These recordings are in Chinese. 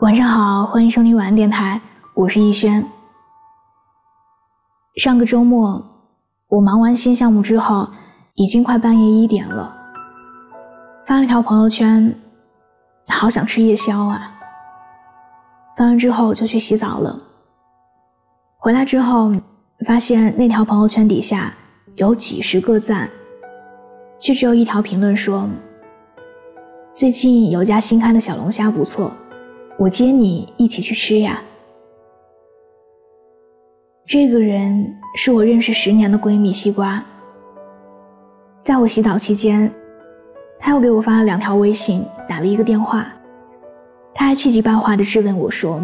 晚上好，欢迎收听晚安电台，我是逸轩。上个周末，我忙完新项目之后，已经快半夜一点了，发了条朋友圈，好想吃夜宵啊。发完之后就去洗澡了，回来之后发现那条朋友圈底下有几十个赞，却只有一条评论说：“最近有家新开的小龙虾不错。”我接你一起去吃呀。这个人是我认识十年的闺蜜西瓜。在我洗澡期间，他又给我发了两条微信，打了一个电话。他还气急败坏的质问我说：“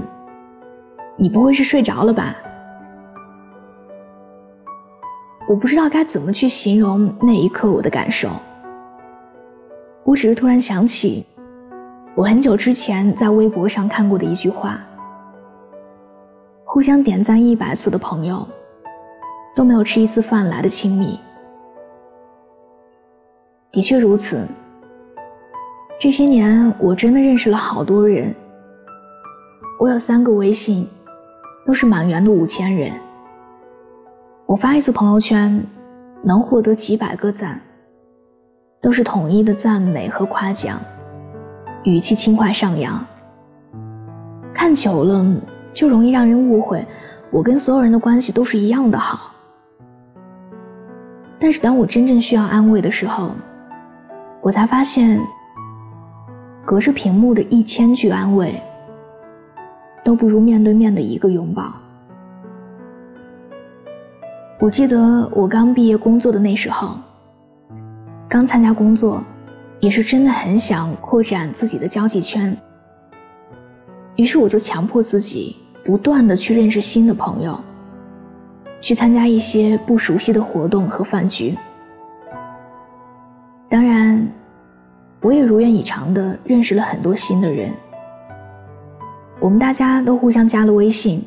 你不会是睡着了吧？”我不知道该怎么去形容那一刻我的感受。我只是突然想起。我很久之前在微博上看过的一句话：互相点赞一百次的朋友，都没有吃一次饭来的亲密。的确如此。这些年，我真的认识了好多人。我有三个微信，都是满员的五千人。我发一次朋友圈，能获得几百个赞，都是统一的赞美和夸奖。语气轻快上扬，看久了就容易让人误会，我跟所有人的关系都是一样的好。但是当我真正需要安慰的时候，我才发现，隔着屏幕的一千句安慰，都不如面对面的一个拥抱。我记得我刚毕业工作的那时候，刚参加工作。也是真的很想扩展自己的交际圈，于是我就强迫自己不断的去认识新的朋友，去参加一些不熟悉的活动和饭局。当然，我也如愿以偿的认识了很多新的人。我们大家都互相加了微信，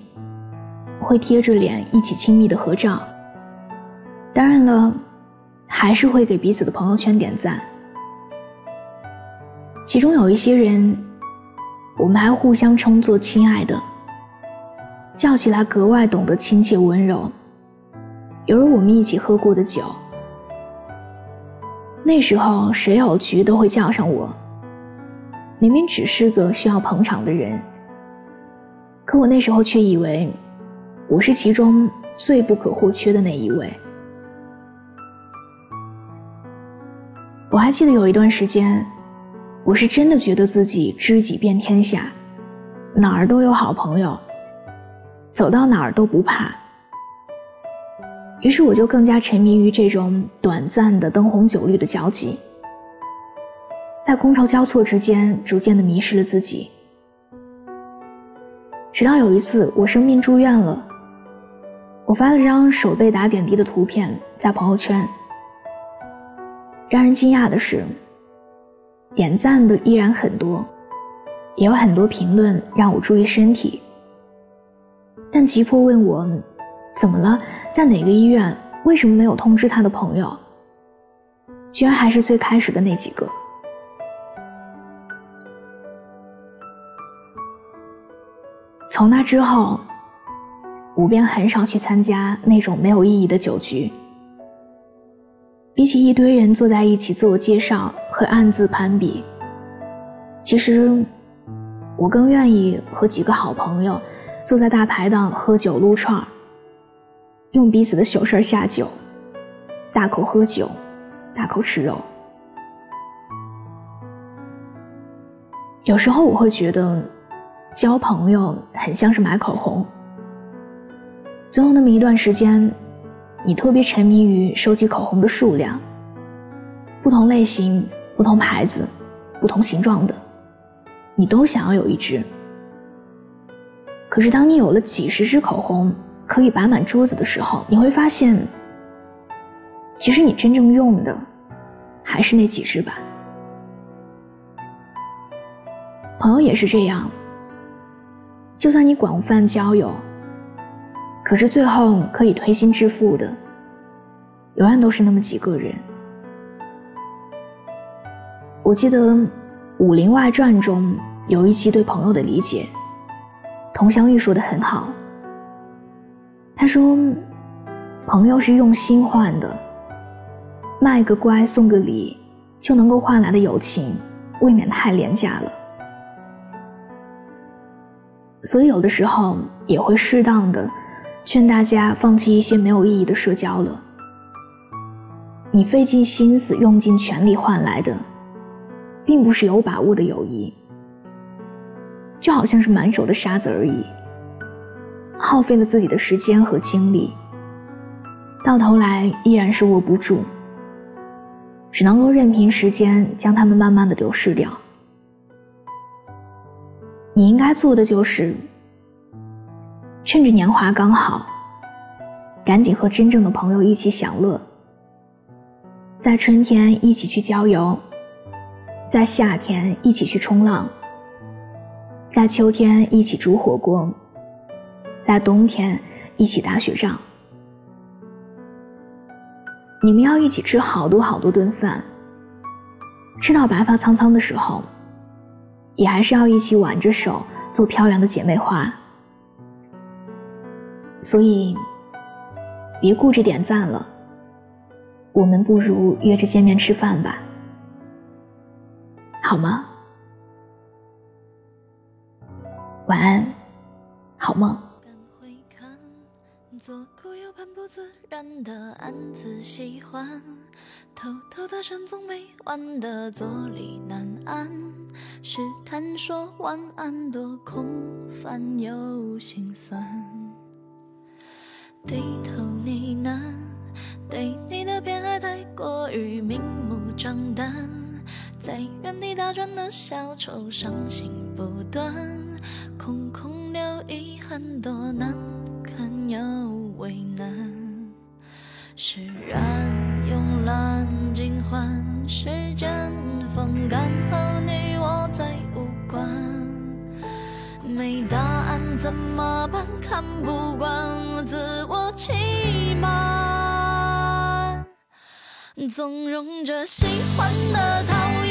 会贴着脸一起亲密的合照。当然了，还是会给彼此的朋友圈点赞。其中有一些人，我们还互相称作亲爱的，叫起来格外懂得亲切温柔，犹如我们一起喝过的酒。那时候谁有局都会叫上我，明明只是个需要捧场的人，可我那时候却以为我是其中最不可或缺的那一位。我还记得有一段时间。我是真的觉得自己知己遍天下，哪儿都有好朋友，走到哪儿都不怕。于是我就更加沉迷于这种短暂的灯红酒绿的交集，在觥筹交错之间，逐渐的迷失了自己。直到有一次我生病住院了，我发了张手被打点滴的图片在朋友圈。让人惊讶的是。点赞的依然很多，也有很多评论让我注意身体。但急迫问我怎么了，在哪个医院，为什么没有通知他的朋友，居然还是最开始的那几个。从那之后，我便很少去参加那种没有意义的酒局。比起一堆人坐在一起自我介绍会暗自攀比，其实我更愿意和几个好朋友坐在大排档喝酒撸串用彼此的糗事下酒，大口喝酒，大口吃肉。有时候我会觉得，交朋友很像是买口红，总有那么一段时间。你特别沉迷于收集口红的数量，不同类型、不同牌子、不同形状的，你都想要有一支。可是当你有了几十支口红可以摆满桌子的时候，你会发现，其实你真正用的还是那几支吧。朋友也是这样，就算你广泛交友。可是最后可以推心置腹的，永远都是那么几个人。我记得《武林外传》中有一期对朋友的理解，佟湘玉说的很好，他说：“朋友是用心换的，卖个乖送个礼就能够换来的友情，未免太廉价了。所以有的时候也会适当的劝大家放弃一些没有意义的社交了。你费尽心思、用尽全力换来的，并不是有把握的友谊。”就好像是满手的沙子而已，耗费了自己的时间和精力，到头来依然是握不住，只能够任凭时间将它们慢慢的流逝掉。你应该做的就是，趁着年华刚好，赶紧和真正的朋友一起享乐，在春天一起去郊游，在夏天一起去冲浪。在秋天一起煮火锅，在冬天一起打雪仗。你们要一起吃好多好多顿饭，吃到白发苍苍的时候，也还是要一起挽着手做漂亮的姐妹花。所以，别顾着点赞了，我们不如约着见面吃饭吧，好吗？晚安，好梦。左顾右盼不自然的暗自喜欢，偷偷搭讪总没完的坐立难安，试探说晚安多空泛又心酸，低头呢喃，对你的偏爱太过于明目张胆，在原地打转的小丑伤心不断。空空留遗憾，多难堪又为难。释然慵懒尽欢，时间风干后，你我再无关。没答案怎么办？看不惯自我欺瞒，纵容着喜欢的、讨厌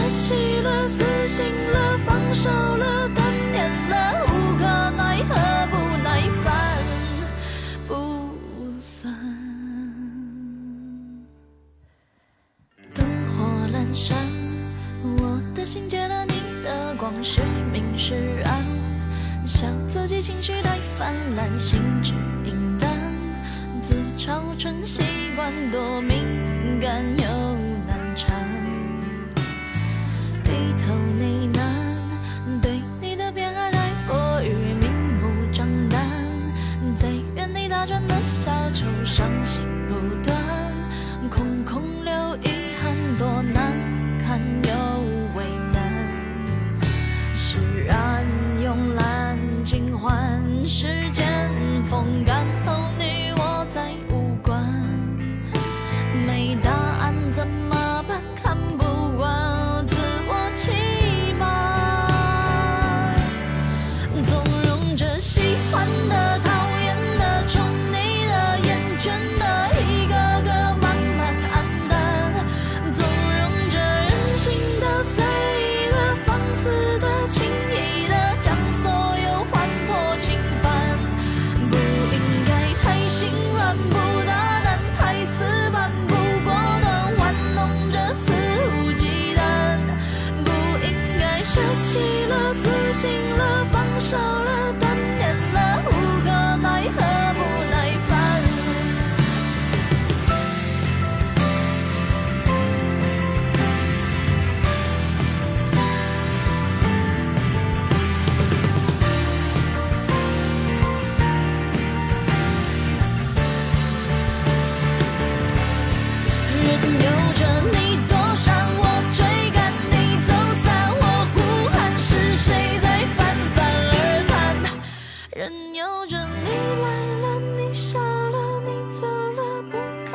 放弃了，死心了，放手了，断念了，无可奈何，不耐烦，不算。灯火阑珊，我的心借了你的光，是明是暗，笑自己情绪太泛滥，心只影单，自嘲成习惯，多迷。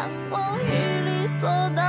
让我与你所到